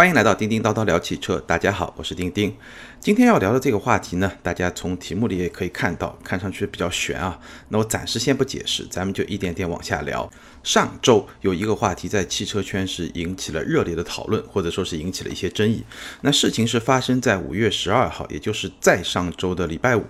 欢迎来到叮叮叨叨聊汽车，大家好，我是叮叮。今天要聊的这个话题呢，大家从题目里也可以看到，看上去比较悬啊。那我暂时先不解释，咱们就一点点往下聊。上周有一个话题在汽车圈是引起了热烈的讨论，或者说是引起了一些争议。那事情是发生在五月十二号，也就是在上周的礼拜五，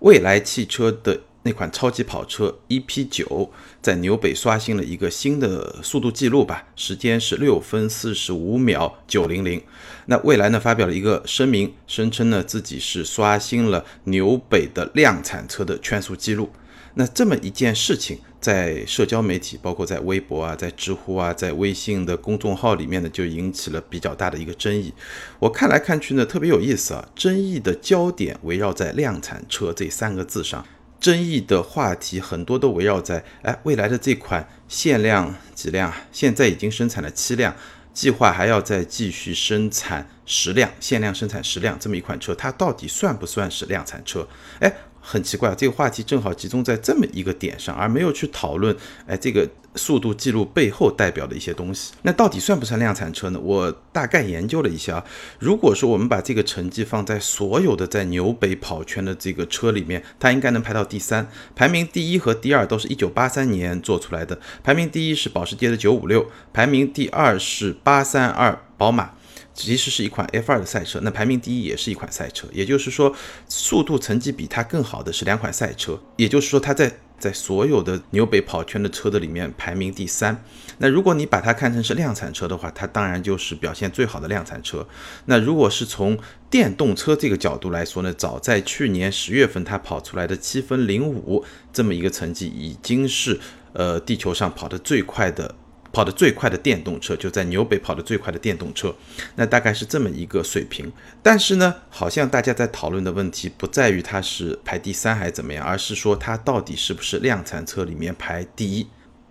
蔚来汽车的。那款超级跑车 EP9 在纽北刷新了一个新的速度记录吧，时间是六分四十五秒九零零。那蔚来呢发表了一个声明，声称呢自己是刷新了纽北的量产车的圈速记录。那这么一件事情，在社交媒体，包括在微博啊、在知乎啊、在微信的公众号里面呢，就引起了比较大的一个争议。我看来看去呢，特别有意思啊，争议的焦点围绕在量产车这三个字上。争议的话题很多都围绕在，哎，未来的这款限量几辆，现在已经生产了七辆，计划还要再继续生产十辆，限量生产十辆这么一款车，它到底算不算是量产车？哎。很奇怪，这个话题正好集中在这么一个点上，而没有去讨论，哎，这个速度记录背后代表的一些东西。那到底算不算量产车呢？我大概研究了一下，如果说我们把这个成绩放在所有的在纽北跑圈的这个车里面，它应该能排到第三。排名第一和第二都是一九八三年做出来的，排名第一是保时捷的九五六，排名第二是八三二宝马。其实是一款 F2 的赛车，那排名第一也是一款赛车，也就是说，速度成绩比它更好的是两款赛车，也就是说，它在在所有的纽北跑圈的车的里面排名第三。那如果你把它看成是量产车的话，它当然就是表现最好的量产车。那如果是从电动车这个角度来说呢，早在去年十月份它跑出来的七分零五这么一个成绩，已经是呃地球上跑得最快的。跑得最快的电动车就在纽北跑得最快的电动车，那大概是这么一个水平。但是呢，好像大家在讨论的问题不在于它是排第三还是怎么样，而是说它到底是不是量产车里面排第一。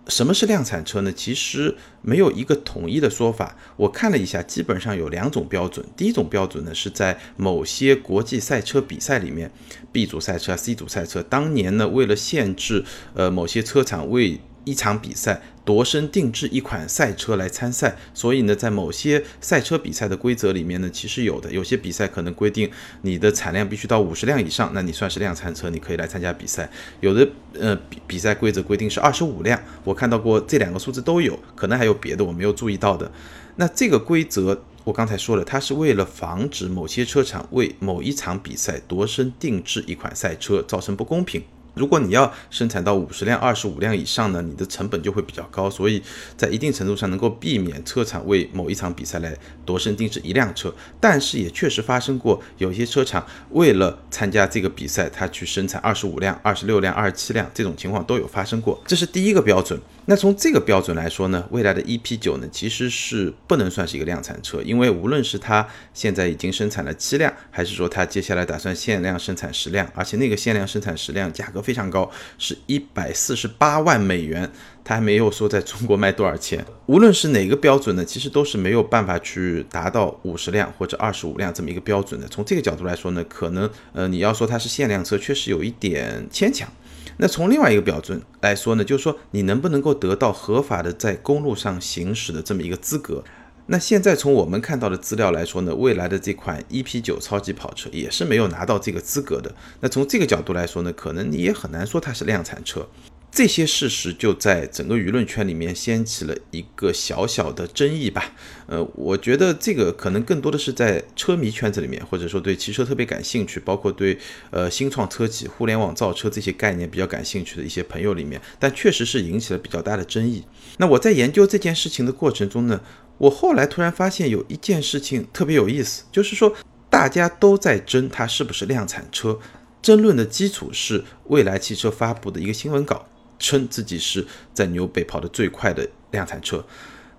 什么是量产车呢？其实没有一个统一的说法。我看了一下，基本上有两种标准。第一种标准呢，是在某些国际赛车比赛里面，B 组赛车、C 组赛车，当年呢为了限制呃某些车厂为一场比赛度身定制一款赛车来参赛，所以呢，在某些赛车比赛的规则里面呢，其实有的，有些比赛可能规定你的产量必须到五十辆以上，那你算是量产车，你可以来参加比赛。有的呃比比赛规则规定是二十五辆，我看到过这两个数字都有，可能还有别的我没有注意到的。那这个规则我刚才说了，它是为了防止某些车厂为某一场比赛度身定制一款赛车，造成不公平。如果你要生产到五十辆、二十五辆以上呢，你的成本就会比较高，所以在一定程度上能够避免车厂为某一场比赛来度身定制一辆车。但是也确实发生过，有些车厂为了参加这个比赛，他去生产二十五辆、二十六辆、二十七辆，这种情况都有发生过。这是第一个标准。那从这个标准来说呢，未来的 EP9 呢，其实是不能算是一个量产车，因为无论是它现在已经生产了七辆，还是说它接下来打算限量生产十辆，而且那个限量生产十辆价格非常高，是一百四十八万美元，它还没有说在中国卖多少钱。无论是哪个标准呢，其实都是没有办法去达到五十辆或者二十五辆这么一个标准的。从这个角度来说呢，可能呃你要说它是限量车，确实有一点牵强。那从另外一个标准来说呢，就是说你能不能够得到合法的在公路上行驶的这么一个资格？那现在从我们看到的资料来说呢，未来的这款 EP9 超级跑车也是没有拿到这个资格的。那从这个角度来说呢，可能你也很难说它是量产车。这些事实就在整个舆论圈里面掀起了一个小小的争议吧。呃，我觉得这个可能更多的是在车迷圈子里面，或者说对汽车特别感兴趣，包括对呃新创车企、互联网造车这些概念比较感兴趣的一些朋友里面，但确实是引起了比较大的争议。那我在研究这件事情的过程中呢，我后来突然发现有一件事情特别有意思，就是说大家都在争它是不是量产车，争论的基础是未来汽车发布的一个新闻稿。称自己是在纽北跑得最快的量产车，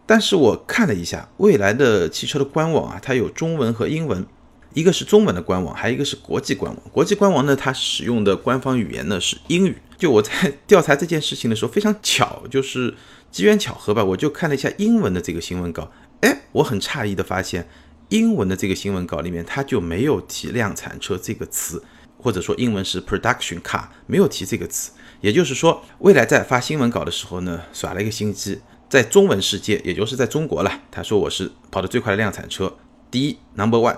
但是我看了一下未来的汽车的官网啊，它有中文和英文，一个是中文的官网，还有一个是国际官网。国际官网呢，它使用的官方语言呢是英语。就我在 调查这件事情的时候，非常巧，就是机缘巧合吧，我就看了一下英文的这个新闻稿。哎，我很诧异的发现，英文的这个新闻稿里面，它就没有提量产车这个词，或者说英文是 production car，没有提这个词。也就是说，未来在发新闻稿的时候呢，耍了一个心机，在中文世界，也就是在中国了，他说我是跑得最快的量产车，第一 number one。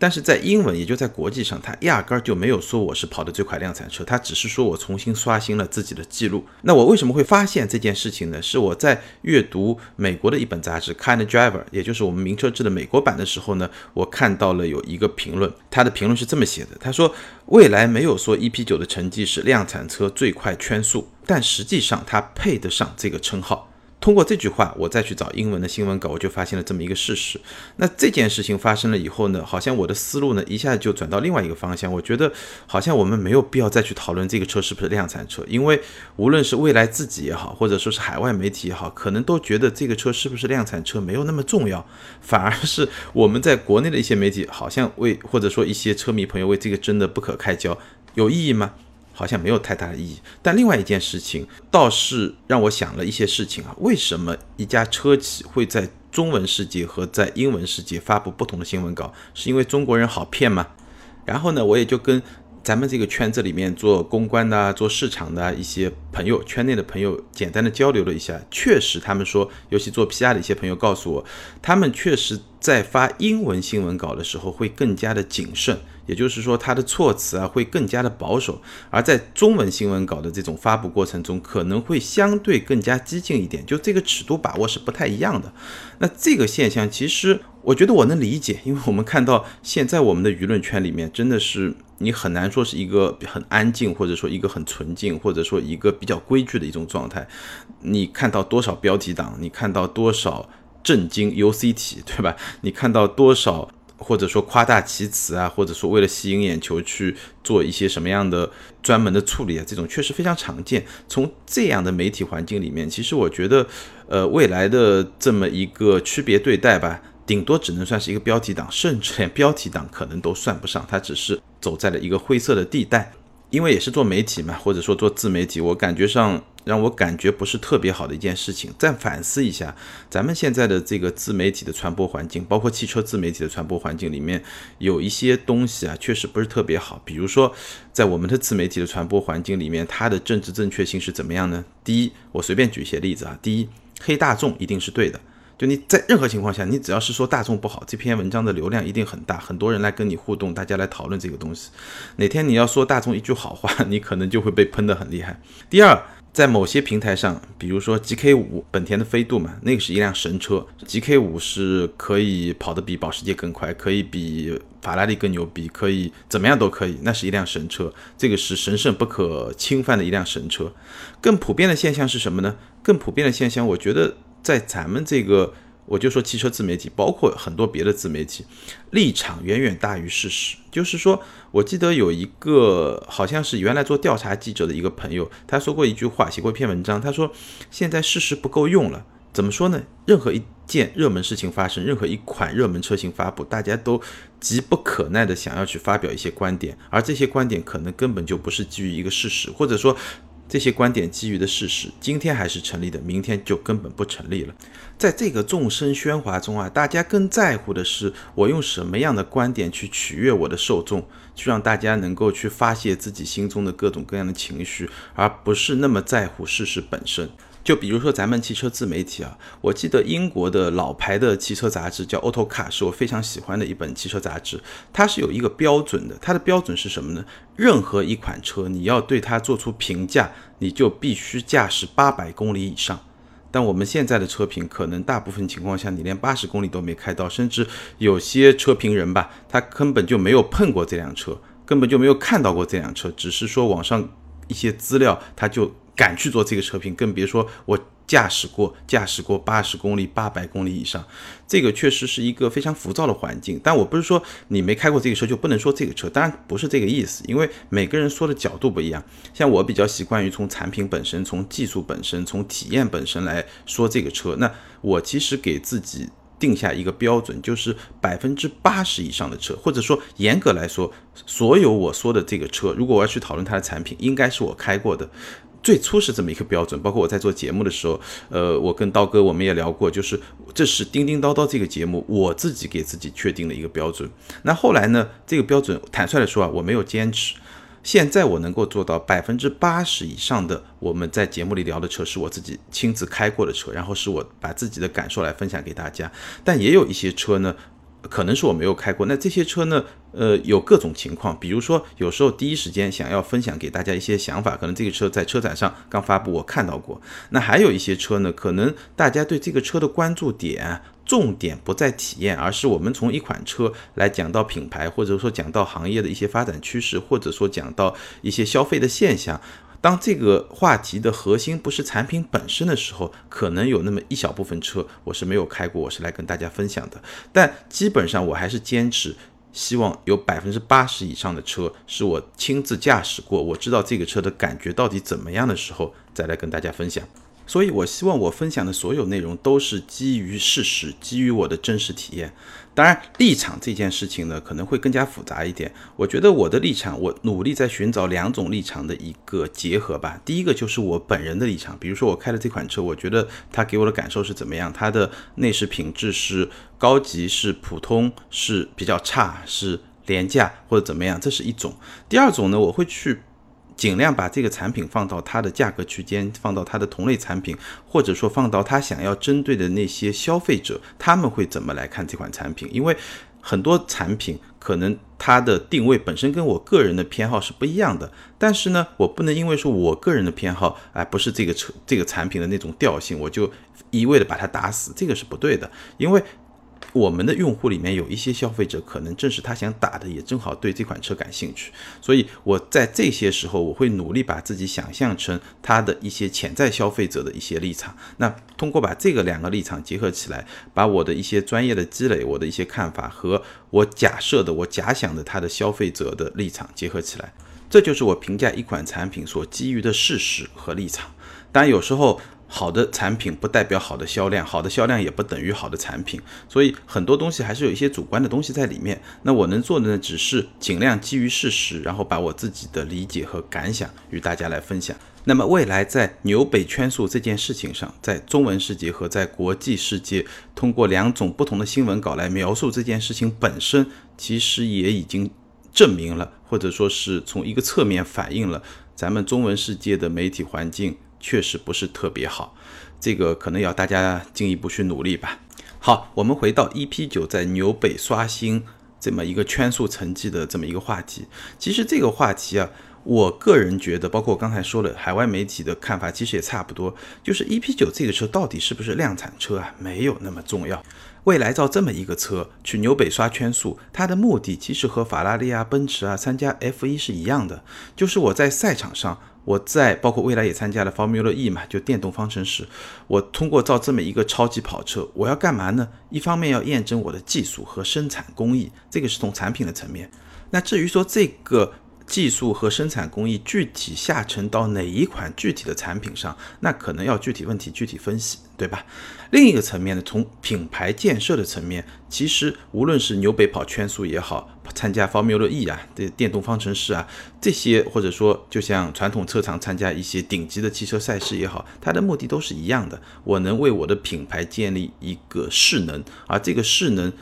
但是在英文，也就在国际上，他压根儿就没有说我是跑得最快量产车，他只是说我重新刷新了自己的记录。那我为什么会发现这件事情呢？是我在阅读美国的一本杂志《Kind Driver》，也就是我们名车志的美国版的时候呢，我看到了有一个评论，他的评论是这么写的：他说，未来没有说 EP9 的成绩是量产车最快圈速，但实际上它配得上这个称号。通过这句话，我再去找英文的新闻稿，我就发现了这么一个事实。那这件事情发生了以后呢，好像我的思路呢一下就转到另外一个方向。我觉得好像我们没有必要再去讨论这个车是不是量产车，因为无论是未来自己也好，或者说是海外媒体也好，可能都觉得这个车是不是量产车没有那么重要，反而是我们在国内的一些媒体好像为或者说一些车迷朋友为这个争得不可开交，有意义吗？好像没有太大的意义，但另外一件事情倒是让我想了一些事情啊。为什么一家车企会在中文世界和在英文世界发布不同的新闻稿？是因为中国人好骗吗？然后呢，我也就跟咱们这个圈子里面做公关的、做市场的一些朋友、圈内的朋友简单的交流了一下，确实他们说，尤其做 PR 的一些朋友告诉我，他们确实在发英文新闻稿的时候会更加的谨慎。也就是说，他的措辞啊会更加的保守，而在中文新闻稿的这种发布过程中，可能会相对更加激进一点，就这个尺度把握是不太一样的。那这个现象，其实我觉得我能理解，因为我们看到现在我们的舆论圈里面，真的是你很难说是一个很安静，或者说一个很纯净，或者说一个比较规矩的一种状态。你看到多少标题党，你看到多少震惊 UCT，对吧？你看到多少？或者说夸大其词啊，或者说为了吸引眼球去做一些什么样的专门的处理啊，这种确实非常常见。从这样的媒体环境里面，其实我觉得，呃，未来的这么一个区别对待吧，顶多只能算是一个标题党，甚至连标题党可能都算不上，它只是走在了一个灰色的地带。因为也是做媒体嘛，或者说做自媒体，我感觉上让我感觉不是特别好的一件事情。再反思一下，咱们现在的这个自媒体的传播环境，包括汽车自媒体的传播环境里面，有一些东西啊，确实不是特别好。比如说，在我们的自媒体的传播环境里面，它的政治正确性是怎么样呢？第一，我随便举一些例子啊。第一，黑大众一定是对的。就你在任何情况下，你只要是说大众不好，这篇文章的流量一定很大，很多人来跟你互动，大家来讨论这个东西。哪天你要说大众一句好话，你可能就会被喷得很厉害。第二，在某些平台上，比如说 GK 五，本田的飞度嘛，那个是一辆神车，GK 五是可以跑得比保时捷更快，可以比法拉利更牛逼，可以怎么样都可以，那是一辆神车，这个是神圣不可侵犯的一辆神车。更普遍的现象是什么呢？更普遍的现象，我觉得。在咱们这个，我就说汽车自媒体，包括很多别的自媒体，立场远远大于事实。就是说，我记得有一个好像是原来做调查记者的一个朋友，他说过一句话，写过一篇文章，他说现在事实不够用了。怎么说呢？任何一件热门事情发生，任何一款热门车型发布，大家都急不可耐的想要去发表一些观点，而这些观点可能根本就不是基于一个事实，或者说。这些观点基于的事实，今天还是成立的，明天就根本不成立了。在这个众生喧哗中啊，大家更在乎的是我用什么样的观点去取悦我的受众，去让大家能够去发泄自己心中的各种各样的情绪，而不是那么在乎事实本身。就比如说咱们汽车自媒体啊，我记得英国的老牌的汽车杂志叫《Auto Car》，是我非常喜欢的一本汽车杂志。它是有一个标准的，它的标准是什么呢？任何一款车，你要对它做出评价，你就必须驾驶八百公里以上。但我们现在的车评，可能大部分情况下你连八十公里都没开到，甚至有些车评人吧，他根本就没有碰过这辆车，根本就没有看到过这辆车，只是说网上一些资料，他就。敢去做这个车评，更别说我驾驶过，驾驶过八十公里、八百公里以上，这个确实是一个非常浮躁的环境。但我不是说你没开过这个车就不能说这个车，当然不是这个意思，因为每个人说的角度不一样。像我比较习惯于从产品本身、从技术本身、从体验本身来说这个车。那我其实给自己定下一个标准，就是百分之八十以上的车，或者说严格来说，所有我说的这个车，如果我要去讨论它的产品，应该是我开过的。最初是这么一个标准，包括我在做节目的时候，呃，我跟刀哥我们也聊过，就是这是叮叮叨叨这个节目，我自己给自己确定的一个标准。那后来呢，这个标准坦率的说啊，我没有坚持。现在我能够做到百分之八十以上的我们在节目里聊的车是我自己亲自开过的车，然后是我把自己的感受来分享给大家。但也有一些车呢，可能是我没有开过。那这些车呢，呃，有各种情况，比如说有时候第一时间想要分享给大家一些想法，可能这个车在车展上刚发布，我看到过。那还有一些车呢，可能大家对这个车的关注点。重点不在体验，而是我们从一款车来讲到品牌，或者说讲到行业的一些发展趋势，或者说讲到一些消费的现象。当这个话题的核心不是产品本身的时候，可能有那么一小部分车我是没有开过，我是来跟大家分享的。但基本上我还是坚持，希望有百分之八十以上的车是我亲自驾驶过，我知道这个车的感觉到底怎么样的时候，再来跟大家分享。所以，我希望我分享的所有内容都是基于事实，基于我的真实体验。当然，立场这件事情呢，可能会更加复杂一点。我觉得我的立场，我努力在寻找两种立场的一个结合吧。第一个就是我本人的立场，比如说我开的这款车，我觉得它给我的感受是怎么样？它的内饰品质是高级、是普通、是比较差、是廉价或者怎么样？这是一种。第二种呢，我会去。尽量把这个产品放到它的价格区间，放到它的同类产品，或者说放到他想要针对的那些消费者，他们会怎么来看这款产品？因为很多产品可能它的定位本身跟我个人的偏好是不一样的，但是呢，我不能因为说我个人的偏好，哎，不是这个车这个产品的那种调性，我就一味的把它打死，这个是不对的，因为。我们的用户里面有一些消费者，可能正是他想打的，也正好对这款车感兴趣。所以我在这些时候，我会努力把自己想象成他的一些潜在消费者的一些立场。那通过把这个两个立场结合起来，把我的一些专业的积累、我的一些看法和我假设的、我假想的他的消费者的立场结合起来，这就是我评价一款产品所基于的事实和立场。当然，有时候。好的产品不代表好的销量，好的销量也不等于好的产品，所以很多东西还是有一些主观的东西在里面。那我能做的呢，只是尽量基于事实，然后把我自己的理解和感想与大家来分享。那么未来在纽北圈速这件事情上，在中文世界和在国际世界，通过两种不同的新闻稿来描述这件事情本身，其实也已经证明了，或者说是从一个侧面反映了咱们中文世界的媒体环境。确实不是特别好，这个可能要大家进一步去努力吧。好，我们回到 EP 九在纽北刷新这么一个圈速成绩的这么一个话题。其实这个话题啊，我个人觉得，包括我刚才说了，海外媒体的看法其实也差不多。就是 EP 九这个车到底是不是量产车啊，没有那么重要。未来造这么一个车去纽北刷圈速，它的目的其实和法拉利啊、奔驰啊参加 F1 是一样的，就是我在赛场上。我在包括未来也参加了 Formula E 嘛，就电动方程式。我通过造这么一个超级跑车，我要干嘛呢？一方面要验证我的技术和生产工艺，这个是从产品的层面。那至于说这个。技术和生产工艺具体下沉到哪一款具体的产品上，那可能要具体问题具体分析，对吧？另一个层面呢，从品牌建设的层面，其实无论是纽北跑圈速也好，参加 Formula E 啊这电动方程式啊这些，或者说就像传统车厂参加一些顶级的汽车赛事也好，它的目的都是一样的，我能为我的品牌建立一个势能，而这个势能。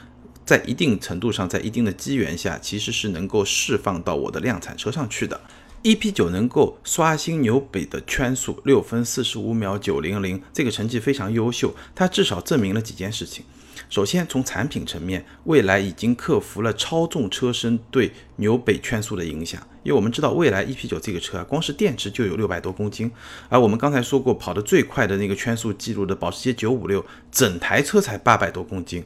在一定程度上，在一定的机缘下，其实是能够释放到我的量产车上去的。EP 九能够刷新纽北的圈速六分四十五秒九零零，这个成绩非常优秀。它至少证明了几件事情。首先，从产品层面，蔚来已经克服了超重车身对纽北圈速的影响。因为我们知道，蔚来 EP 九这个车啊，光是电池就有六百多公斤，而我们刚才说过，跑得最快的那个圈速记录的保时捷九五六，整台车才八百多公斤。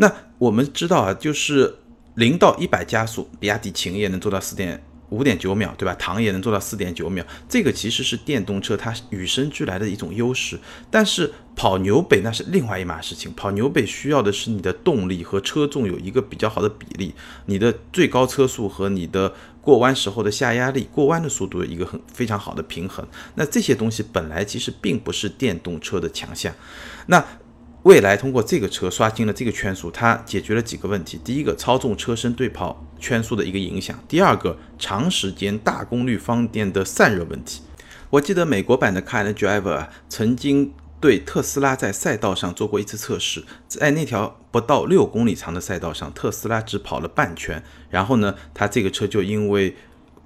那我们知道啊，就是零到一百加速，比亚迪秦也能做到四点五点九秒，对吧？唐也能做到四点九秒，这个其实是电动车它与生俱来的一种优势。但是跑纽北那是另外一码事情，跑纽北需要的是你的动力和车重有一个比较好的比例，你的最高车速和你的过弯时候的下压力、过弯的速度一个很非常好的平衡。那这些东西本来其实并不是电动车的强项。那未来通过这个车刷新了这个圈速，它解决了几个问题。第一个，操纵车身对跑圈速的一个影响；第二个，长时间大功率放电的散热问题。我记得美国版的 Car and Driver，曾经对特斯拉在赛道上做过一次测试，在那条不到六公里长的赛道上，特斯拉只跑了半圈，然后呢，它这个车就因为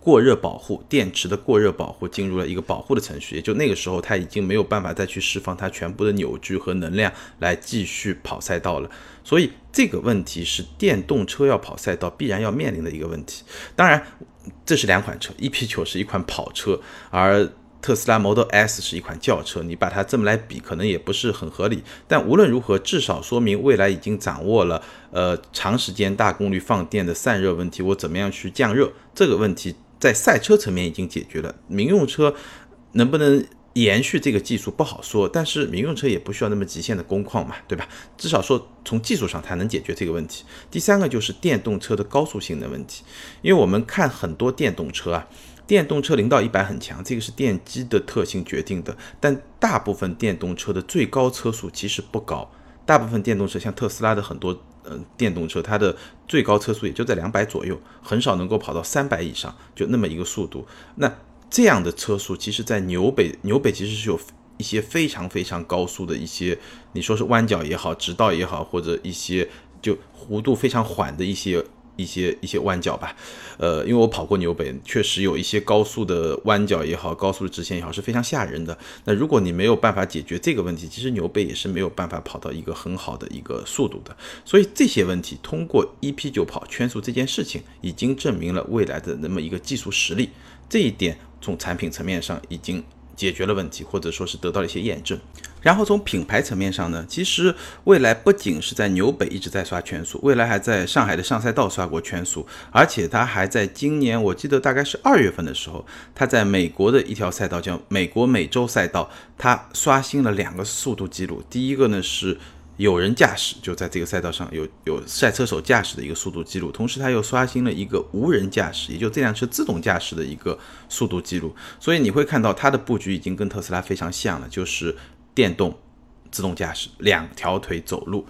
过热保护，电池的过热保护进入了一个保护的程序，也就那个时候它已经没有办法再去释放它全部的扭矩和能量来继续跑赛道了。所以这个问题是电动车要跑赛道必然要面临的一个问题。当然，这是两款车，EP9 是一款跑车，而特斯拉 Model S 是一款轿车，你把它这么来比，可能也不是很合理。但无论如何，至少说明未来已经掌握了呃长时间大功率放电的散热问题。我怎么样去降热这个问题，在赛车层面已经解决了。民用车能不能延续这个技术不好说，但是民用车也不需要那么极限的工况嘛，对吧？至少说从技术上它能解决这个问题。第三个就是电动车的高速性能问题，因为我们看很多电动车啊。电动车零到一百很强，这个是电机的特性决定的。但大部分电动车的最高车速其实不高，大部分电动车像特斯拉的很多呃电动车，它的最高车速也就在两百左右，很少能够跑到三百以上，就那么一个速度。那这样的车速，其实在纽北纽北其实是有一些非常非常高速的一些，你说是弯角也好，直道也好，或者一些就弧度非常缓的一些。一些一些弯角吧，呃，因为我跑过纽北，确实有一些高速的弯角也好，高速的直线也好，是非常吓人的。那如果你没有办法解决这个问题，其实纽北也是没有办法跑到一个很好的一个速度的。所以这些问题通过 EP 九跑圈速这件事情，已经证明了未来的那么一个技术实力。这一点从产品层面上已经。解决了问题，或者说是得到了一些验证。然后从品牌层面上呢，其实蔚来不仅是在纽北一直在刷圈速，蔚来还在上海的上赛道刷过圈速，而且它还在今年，我记得大概是二月份的时候，它在美国的一条赛道叫美国美洲赛道，它刷新了两个速度记录。第一个呢是。有人驾驶就在这个赛道上有有赛车手驾驶的一个速度记录，同时他又刷新了一个无人驾驶，也就这辆车自动驾驶的一个速度记录。所以你会看到它的布局已经跟特斯拉非常像了，就是电动自动驾驶，两条腿走路。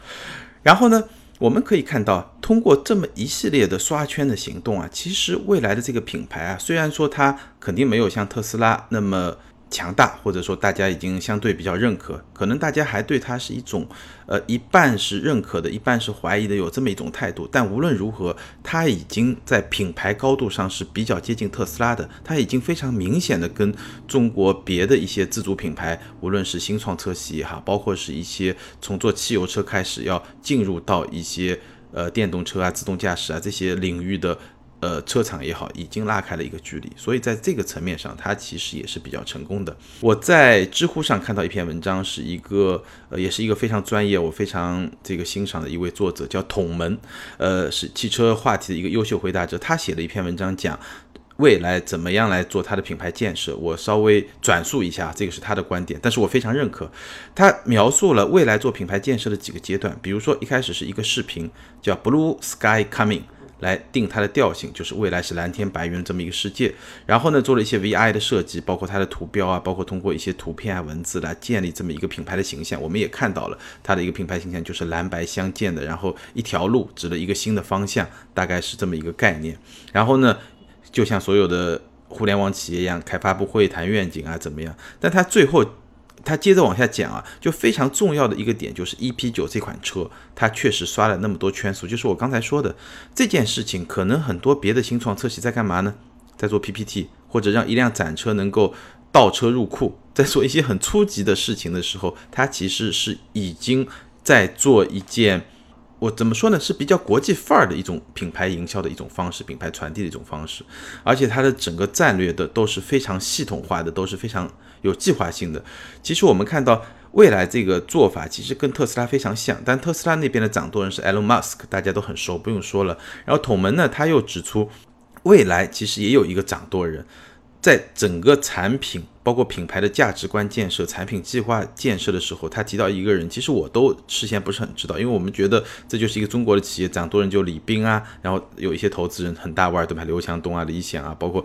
然后呢，我们可以看到，通过这么一系列的刷圈的行动啊，其实未来的这个品牌啊，虽然说它肯定没有像特斯拉那么。强大，或者说大家已经相对比较认可，可能大家还对它是一种，呃，一半是认可的，一半是怀疑的，有这么一种态度。但无论如何，它已经在品牌高度上是比较接近特斯拉的，它已经非常明显的跟中国别的一些自主品牌，无论是新创车企也好，包括是一些从做汽油车开始要进入到一些呃电动车啊、自动驾驶啊这些领域的。呃，车厂也好，已经拉开了一个距离，所以在这个层面上，它其实也是比较成功的。我在知乎上看到一篇文章，是一个呃，也是一个非常专业，我非常这个欣赏的一位作者，叫统门，呃，是汽车话题的一个优秀回答者。他写了一篇文章，讲未来怎么样来做它的品牌建设。我稍微转述一下，这个是他的观点，但是我非常认可。他描述了未来做品牌建设的几个阶段，比如说一开始是一个视频，叫 Blue Sky Coming。来定它的调性，就是未来是蓝天白云这么一个世界。然后呢，做了一些 VI 的设计，包括它的图标啊，包括通过一些图片啊、文字来建立这么一个品牌的形象。我们也看到了它的一个品牌形象，就是蓝白相间的，然后一条路指了一个新的方向，大概是这么一个概念。然后呢，就像所有的互联网企业一样，开发布会谈愿景啊，怎么样？但它最后。他接着往下讲啊，就非常重要的一个点就是 EP 九这款车，它确实刷了那么多圈速，就是我刚才说的这件事情，可能很多别的新创车企在干嘛呢？在做 PPT，或者让一辆展车能够倒车入库，在做一些很初级的事情的时候，它其实是已经在做一件。我怎么说呢？是比较国际范儿的一种品牌营销的一种方式，品牌传递的一种方式，而且它的整个战略的都是非常系统化的，都是非常有计划性的。其实我们看到未来这个做法，其实跟特斯拉非常像，但特斯拉那边的掌舵人是 Elon Musk，大家都很熟，不用说了。然后统门呢，他又指出，未来其实也有一个掌舵人，在整个产品。包括品牌的价值观建设、产品计划建设的时候，他提到一个人，其实我都事先不是很知道，因为我们觉得这就是一个中国的企业，掌舵人就李斌啊，然后有一些投资人很大腕，对吧？刘强东啊、李想啊，包括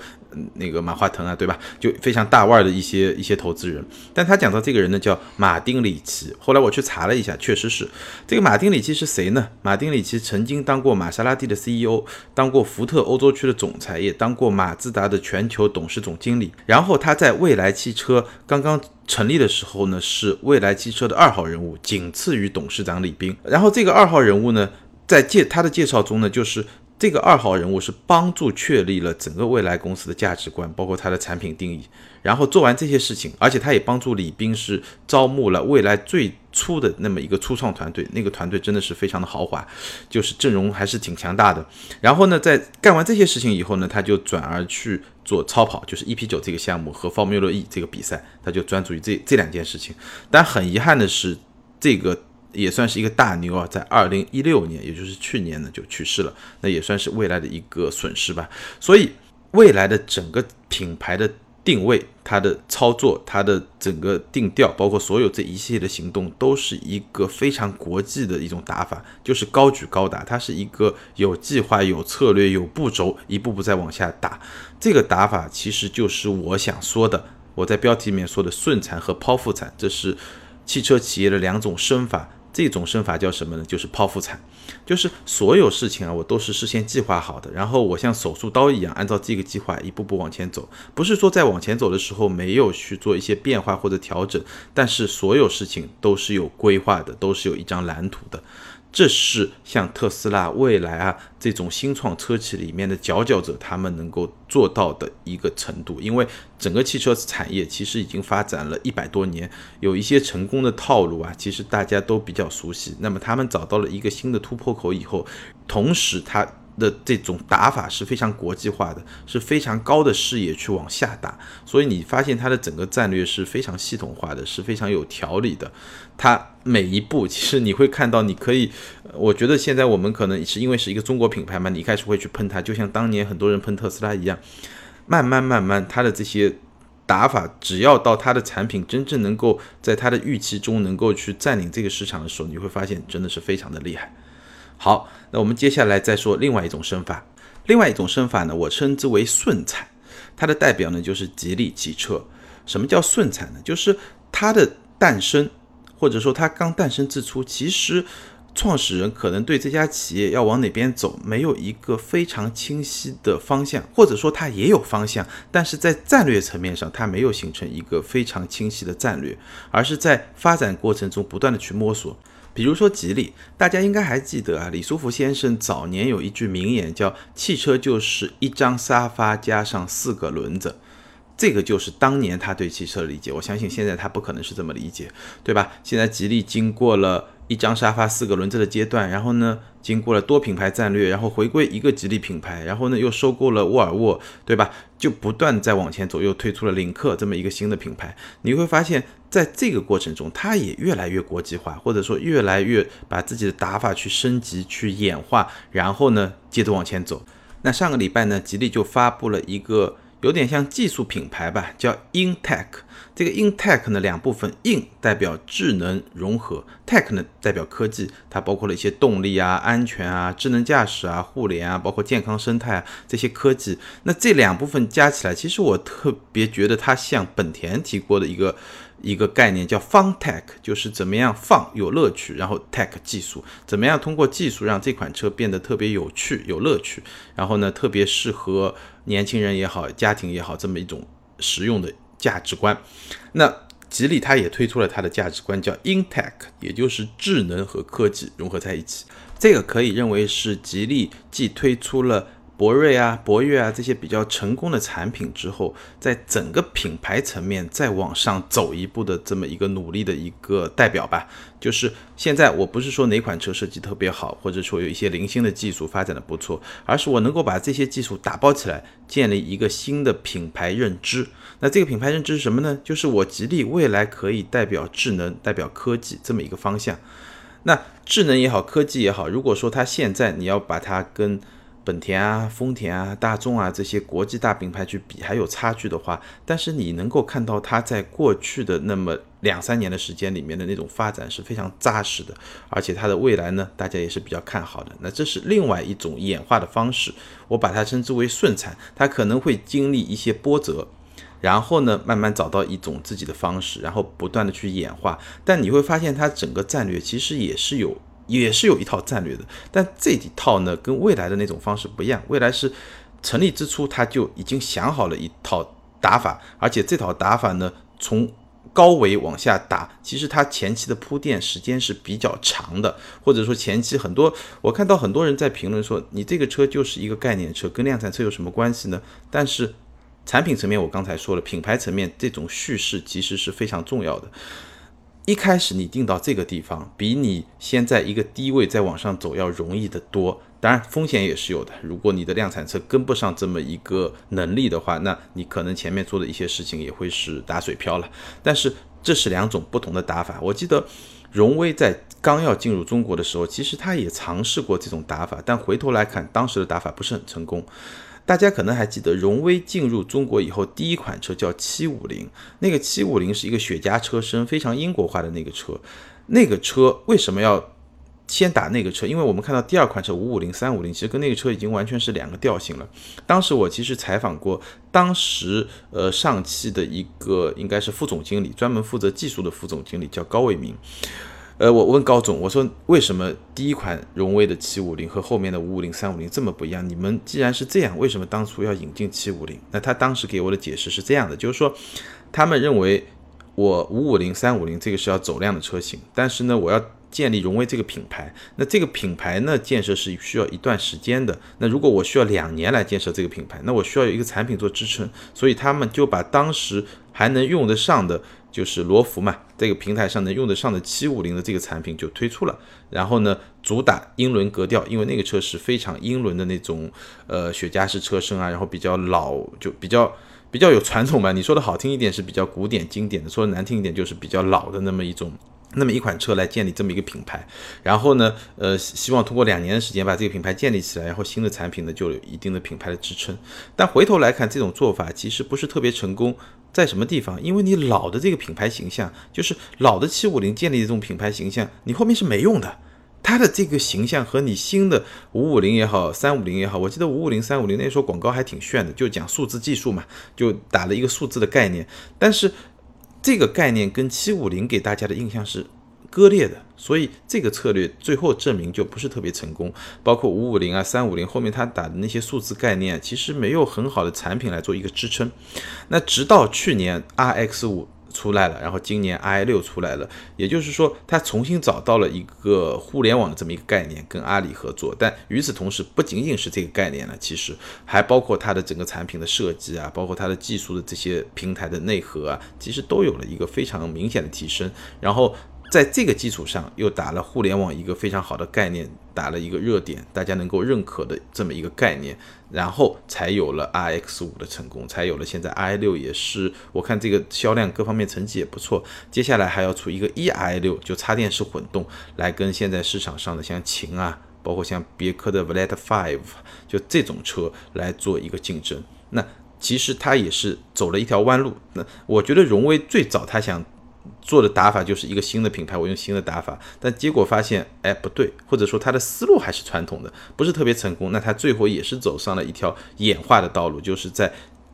那个马化腾啊，对吧？就非常大腕的一些一些投资人。但他讲到这个人呢，叫马丁里奇。后来我去查了一下，确实是这个马丁里奇是谁呢？马丁里奇曾经当过玛莎拉蒂的 CEO，当过福特欧洲区的总裁，也当过马自达的全球董事总经理。然后他在未来。汽车刚刚成立的时候呢，是蔚来汽车的二号人物，仅次于董事长李斌。然后这个二号人物呢，在介他的介绍中呢，就是这个二号人物是帮助确立了整个未来公司的价值观，包括它的产品定义。然后做完这些事情，而且他也帮助李斌是招募了未来最初的那么一个初创团队，那个团队真的是非常的豪华，就是阵容还是挺强大的。然后呢，在干完这些事情以后呢，他就转而去做超跑，就是 EP 九这个项目和 Formula E 这个比赛，他就专注于这这两件事情。但很遗憾的是，这个。也算是一个大牛啊，在二零一六年，也就是去年呢就去世了，那也算是未来的一个损失吧。所以未来的整个品牌的定位、它的操作、它的整个定调，包括所有这一系列的行动，都是一个非常国际的一种打法，就是高举高打。它是一个有计划、有策略、有步骤，一步步在往下打。这个打法其实就是我想说的，我在标题里面说的顺产和剖腹产，这是汽车企业的两种生法。这种生法叫什么呢？就是剖腹产，就是所有事情啊，我都是事先计划好的，然后我像手术刀一样，按照这个计划一步步往前走。不是说在往前走的时候没有去做一些变化或者调整，但是所有事情都是有规划的，都是有一张蓝图的。这是像特斯拉、蔚来啊这种新创车企里面的佼佼者，他们能够做到的一个程度。因为整个汽车产业其实已经发展了一百多年，有一些成功的套路啊，其实大家都比较熟悉。那么他们找到了一个新的突破口以后，同时他。的这种打法是非常国际化的，是非常高的视野去往下打，所以你发现它的整个战略是非常系统化的，是非常有条理的。它每一步其实你会看到，你可以，我觉得现在我们可能是因为是一个中国品牌嘛，你一开始会去喷它，就像当年很多人喷特斯拉一样，慢慢慢慢，它的这些打法，只要到它的产品真正能够在它的预期中能够去占领这个市场的时候，你会发现真的是非常的厉害。好，那我们接下来再说另外一种生法。另外一种生法呢，我称之为顺产，它的代表呢就是吉利汽车。什么叫顺产呢？就是它的诞生，或者说它刚诞生之初，其实创始人可能对这家企业要往哪边走，没有一个非常清晰的方向，或者说它也有方向，但是在战略层面上，它没有形成一个非常清晰的战略，而是在发展过程中不断的去摸索。比如说吉利，大家应该还记得啊，李书福先生早年有一句名言，叫“汽车就是一张沙发加上四个轮子”，这个就是当年他对汽车的理解。我相信现在他不可能是这么理解，对吧？现在吉利经过了。一张沙发四个轮子的阶段，然后呢，经过了多品牌战略，然后回归一个吉利品牌，然后呢又收购了沃尔沃，对吧？就不断在往前走，又推出了领克这么一个新的品牌。你会发现在这个过程中，它也越来越国际化，或者说越来越把自己的打法去升级、去演化，然后呢接着往前走。那上个礼拜呢，吉利就发布了一个。有点像技术品牌吧，叫 InTech。这个 InTech 呢，两部分，In 代表智能融合，Tech 呢代表科技，它包括了一些动力啊、安全啊、智能驾驶啊、互联啊，包括健康生态啊这些科技。那这两部分加起来，其实我特别觉得它像本田提过的一个。一个概念叫 Fun Tech，就是怎么样放有乐趣，然后 Tech 技术怎么样通过技术让这款车变得特别有趣、有乐趣，然后呢特别适合年轻人也好、家庭也好这么一种实用的价值观。那吉利它也推出了它的价值观叫 InTech，也就是智能和科技融合在一起。这个可以认为是吉利既推出了。博瑞啊，博越啊，这些比较成功的产品之后，在整个品牌层面再往上走一步的这么一个努力的一个代表吧。就是现在，我不是说哪款车设计特别好，或者说有一些零星的技术发展的不错，而是我能够把这些技术打包起来，建立一个新的品牌认知。那这个品牌认知是什么呢？就是我吉利未来可以代表智能、代表科技这么一个方向。那智能也好，科技也好，如果说它现在你要把它跟本田啊、丰田啊、大众啊这些国际大品牌去比还有差距的话，但是你能够看到它在过去的那么两三年的时间里面的那种发展是非常扎实的，而且它的未来呢，大家也是比较看好的。那这是另外一种演化的方式，我把它称之为顺产，它可能会经历一些波折，然后呢慢慢找到一种自己的方式，然后不断的去演化。但你会发现它整个战略其实也是有。也是有一套战略的，但这几套呢跟未来的那种方式不一样。未来是成立之初他就已经想好了一套打法，而且这套打法呢从高维往下打，其实它前期的铺垫时间是比较长的，或者说前期很多，我看到很多人在评论说，你这个车就是一个概念车，跟量产车有什么关系呢？但是产品层面，我刚才说了，品牌层面这种叙事其实是非常重要的。一开始你定到这个地方，比你先在一个低位再往上走要容易得多。当然风险也是有的，如果你的量产车跟不上这么一个能力的话，那你可能前面做的一些事情也会是打水漂了。但是这是两种不同的打法。我记得荣威在刚要进入中国的时候，其实他也尝试过这种打法，但回头来看，当时的打法不是很成功。大家可能还记得，荣威进入中国以后，第一款车叫七五零。那个七五零是一个雪茄车身，非常英国化的那个车。那个车为什么要先打那个车？因为我们看到第二款车五五零、三五零，其实跟那个车已经完全是两个调性了。当时我其实采访过，当时呃上汽的一个应该是副总经理，专门负责技术的副总经理，叫高伟明。呃，我问高总，我说为什么第一款荣威的七五零和后面的五五零、三五零这么不一样？你们既然是这样，为什么当初要引进七五零？那他当时给我的解释是这样的，就是说他们认为我五五零、三五零这个是要走量的车型，但是呢，我要建立荣威这个品牌，那这个品牌呢建设是需要一段时间的。那如果我需要两年来建设这个品牌，那我需要有一个产品做支撑，所以他们就把当时还能用得上的。就是罗孚嘛，这个平台上能用得上的七五零的这个产品就推出了，然后呢，主打英伦格调，因为那个车是非常英伦的那种，呃，雪茄式车身啊，然后比较老，就比较比较有传统嘛。你说的好听一点是比较古典经典的，说的难听一点就是比较老的那么一种。那么一款车来建立这么一个品牌，然后呢，呃，希望通过两年的时间把这个品牌建立起来，然后新的产品呢就有一定的品牌的支撑。但回头来看，这种做法其实不是特别成功，在什么地方？因为你老的这个品牌形象，就是老的七五零建立的这种品牌形象，你后面是没用的。它的这个形象和你新的五五零也好，三五零也好，我记得五五零、三五零那时候广告还挺炫的，就讲数字技术嘛，就打了一个数字的概念，但是。这个概念跟七五零给大家的印象是割裂的，所以这个策略最后证明就不是特别成功。包括五五零啊、三五零后面他打的那些数字概念，其实没有很好的产品来做一个支撑。那直到去年 RX 五。出来了，然后今年 i 六出来了，也就是说，它重新找到了一个互联网的这么一个概念，跟阿里合作。但与此同时，不仅仅是这个概念了，其实还包括它的整个产品的设计啊，包括它的技术的这些平台的内核啊，其实都有了一个非常明显的提升。然后。在这个基础上，又打了互联网一个非常好的概念，打了一个热点，大家能够认可的这么一个概念，然后才有了 RX 五的成功，才有了现在 i 六也是，我看这个销量各方面成绩也不错。接下来还要出一个 e i 六，就插电式混动，来跟现在市场上的像秦啊，包括像别克的 v l a t Five，就这种车来做一个竞争。那其实它也是走了一条弯路。那我觉得荣威最早他想。做的打法就是一个新的品牌，我用新的打法，但结果发现，哎，不对，或者说他的思路还是传统的，不是特别成功。那他最后也是走上了一条演化的道路，就是在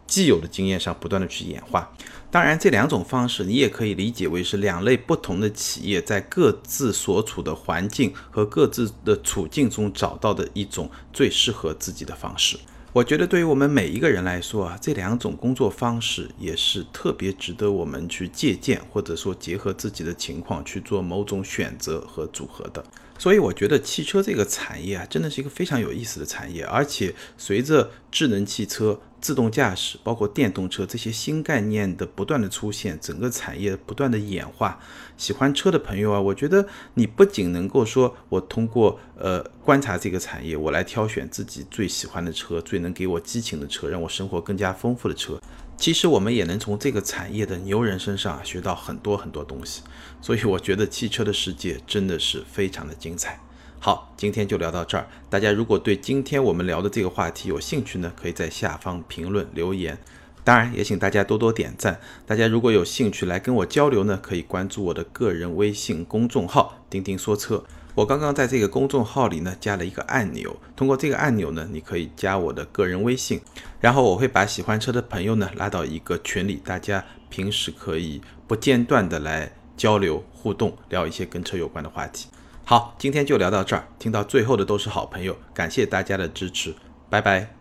既有的经验上不断的去演化。当然，这两种方式你也可以理解为是两类不同的企业在各自所处的环境和各自的处境中找到的一种最适合自己的方式。我觉得对于我们每一个人来说啊，这两种工作方式也是特别值得我们去借鉴，或者说结合自己的情况去做某种选择和组合的。所以我觉得汽车这个产业啊，真的是一个非常有意思的产业，而且随着智能汽车。自动驾驶，包括电动车这些新概念的不断的出现，整个产业不断的演化。喜欢车的朋友啊，我觉得你不仅能够说，我通过呃观察这个产业，我来挑选自己最喜欢的车，最能给我激情的车，让我生活更加丰富的车。其实我们也能从这个产业的牛人身上学到很多很多东西。所以我觉得汽车的世界真的是非常的精彩。好，今天就聊到这儿。大家如果对今天我们聊的这个话题有兴趣呢，可以在下方评论留言。当然，也请大家多多点赞。大家如果有兴趣来跟我交流呢，可以关注我的个人微信公众号“钉钉说车”。我刚刚在这个公众号里呢加了一个按钮，通过这个按钮呢，你可以加我的个人微信，然后我会把喜欢车的朋友呢拉到一个群里，大家平时可以不间断的来交流互动，聊一些跟车有关的话题。好，今天就聊到这儿。听到最后的都是好朋友，感谢大家的支持，拜拜。